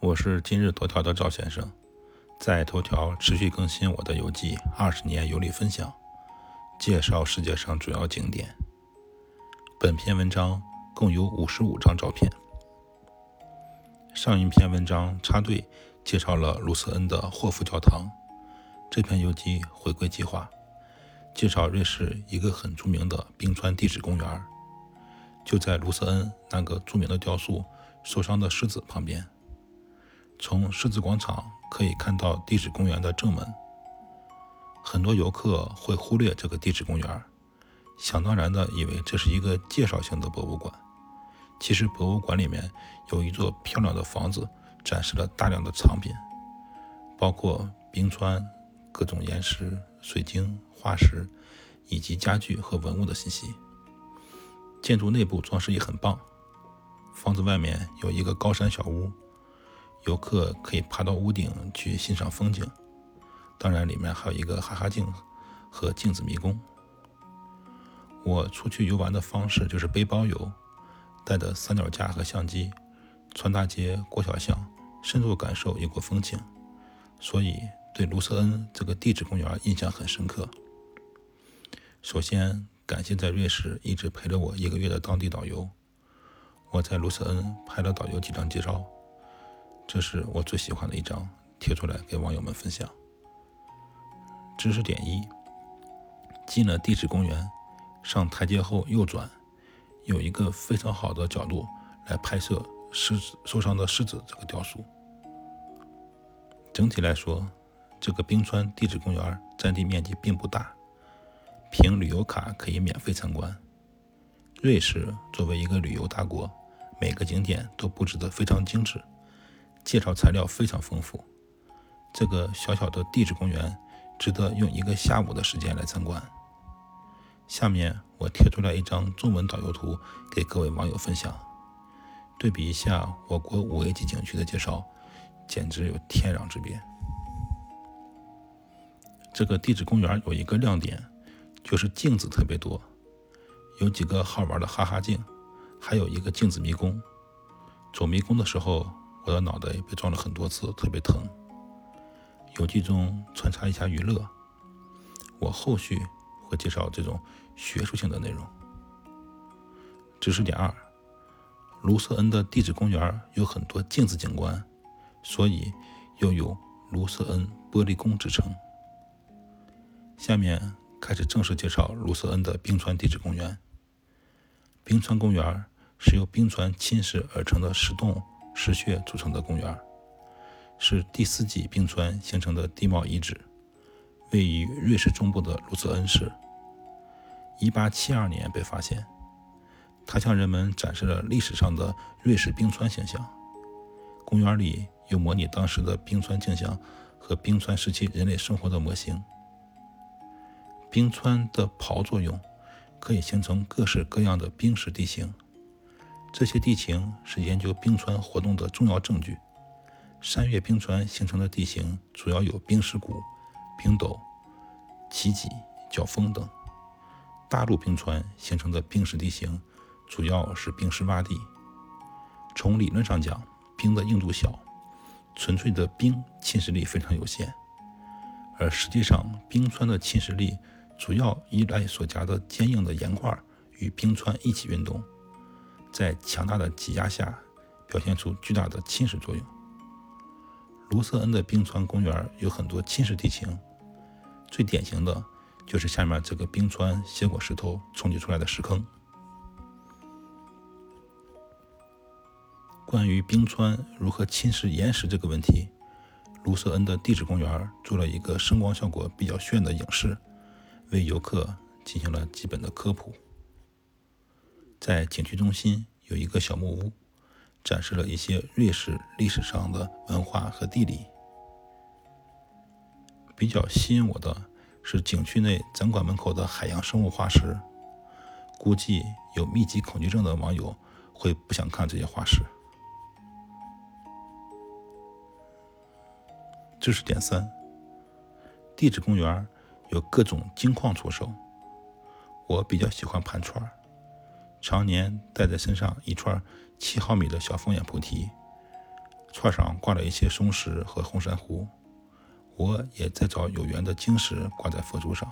我是今日头条的赵先生，在头条持续更新我的游记《二十年游历分享》，介绍世界上主要景点。本篇文章共有五十五张照片。上一篇文章插队介绍了卢瑟恩的霍夫教堂，这篇游记回归计划，介绍瑞士一个很著名的冰川地质公园，就在卢瑟恩那个著名的雕塑“受伤的狮子”旁边。从狮子广场可以看到地质公园的正门。很多游客会忽略这个地质公园，想当然的以为这是一个介绍性的博物馆。其实，博物馆里面有一座漂亮的房子，展示了大量的藏品，包括冰川、各种岩石、水晶、化石以及家具和文物的信息。建筑内部装饰也很棒。房子外面有一个高山小屋。游客可以爬到屋顶去欣赏风景，当然里面还有一个哈哈镜和镜子迷宫。我出去游玩的方式就是背包游，带着三脚架和相机，穿大街过小巷，深入感受异国风情，所以对卢瑟恩这个地质公园印象很深刻。首先感谢在瑞士一直陪了我一个月的当地导游，我在卢瑟恩拍了导游几张介绍。这是我最喜欢的一张，贴出来给网友们分享。知识点一：进了地质公园，上台阶后右转，有一个非常好的角度来拍摄狮子受伤的狮子这个雕塑。整体来说，这个冰川地质公园占地面积并不大，凭旅游卡可以免费参观。瑞士作为一个旅游大国，每个景点都布置得非常精致。介绍材料非常丰富，这个小小的地质公园值得用一个下午的时间来参观。下面我贴出来一张中文导游图给各位网友分享，对比一下我国五 A 级景区的介绍，简直有天壤之别。这个地质公园有一个亮点，就是镜子特别多，有几个好玩的哈哈镜，还有一个镜子迷宫。走迷宫的时候。我的脑袋被撞了很多次，特别疼。游记中穿插一下娱乐，我后续会介绍这种学术性的内容。知识点二：卢瑟恩的地质公园有很多镜子景观，所以又有卢瑟恩玻璃宫之称。下面开始正式介绍卢瑟恩的冰川地质公园。冰川公园是由冰川侵蚀而成的石洞。石穴组成的公园，是第四纪冰川形成的地貌遗址，位于瑞士中部的卢瑟恩市。1872年被发现，它向人们展示了历史上的瑞士冰川形象。公园里有模拟当时的冰川景象和冰川时期人类生活的模型。冰川的刨作用可以形成各式各样的冰蚀地形。这些地形是研究冰川活动的重要证据。山岳冰川形成的地形主要有冰蚀谷、冰斗、奇脊、角峰等；大陆冰川形成的冰蚀地形主要是冰蚀洼地。从理论上讲，冰的硬度小，纯粹的冰侵蚀力非常有限。而实际上，冰川的侵蚀力主要依赖所夹的坚硬的岩块与冰川一起运动。在强大的挤压下，表现出巨大的侵蚀作用。卢瑟恩的冰川公园有很多侵蚀地形，最典型的就是下面这个冰川斜果石头冲击出来的石坑。关于冰川如何侵蚀岩石这个问题，卢瑟恩的地质公园做了一个声光效果比较炫的影视，为游客进行了基本的科普。在景区中心有一个小木屋，展示了一些瑞士历史上的文化和地理。比较吸引我的是景区内展馆门口的海洋生物化石，估计有密集恐惧症的网友会不想看这些化石。知识点三：地质公园有各种金矿出售，我比较喜欢盘串儿。常年戴在身上一串七毫米的小凤眼菩提，串上挂了一些松石和红珊瑚。我也在找有缘的晶石挂在佛珠上。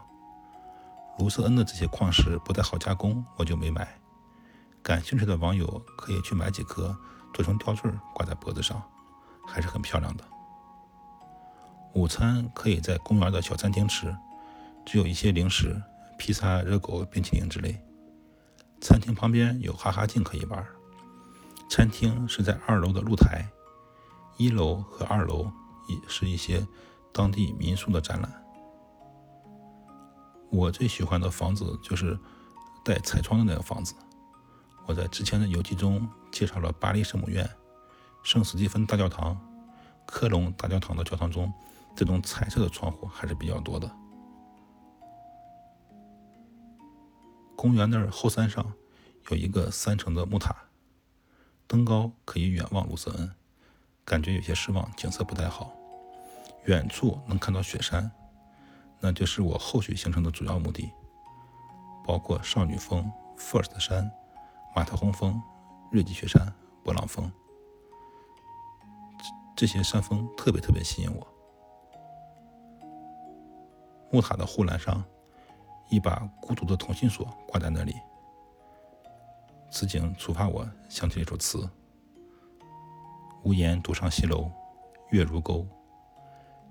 卢瑟恩的这些矿石不太好加工，我就没买。感兴趣的网友可以去买几颗做成吊坠挂在脖子上，还是很漂亮的。午餐可以在公园的小餐厅吃，只有一些零食、披萨、热狗、冰淇淋之类。餐厅旁边有哈哈镜可以玩。餐厅是在二楼的露台，一楼和二楼也是一些当地民宿的展览。我最喜欢的房子就是带彩窗的那个房子。我在之前的游记中介绍了巴黎圣母院、圣斯蒂芬大教堂、科隆大教堂的教堂中，这种彩色的窗户还是比较多的。公园那后山上有一个三层的木塔，登高可以远望卢瑟恩，感觉有些失望，景色不太好。远处能看到雪山。那就是我后续行程的主要目的，包括少女峰、First 山、马特洪峰、瑞吉雪山、勃朗峰，这些山峰特别特别吸引我。木塔的护栏上，一把孤独的同心锁挂在那里，此景触发我想起了一首词：无言独上西楼，月如钩，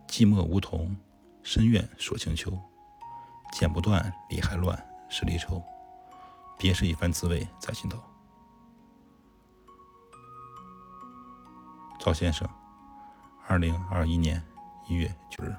寂寞梧桐。深院锁清秋，剪不断，理还乱，是离愁。别是一番滋味在心头。赵先生，二零二一年一月九日。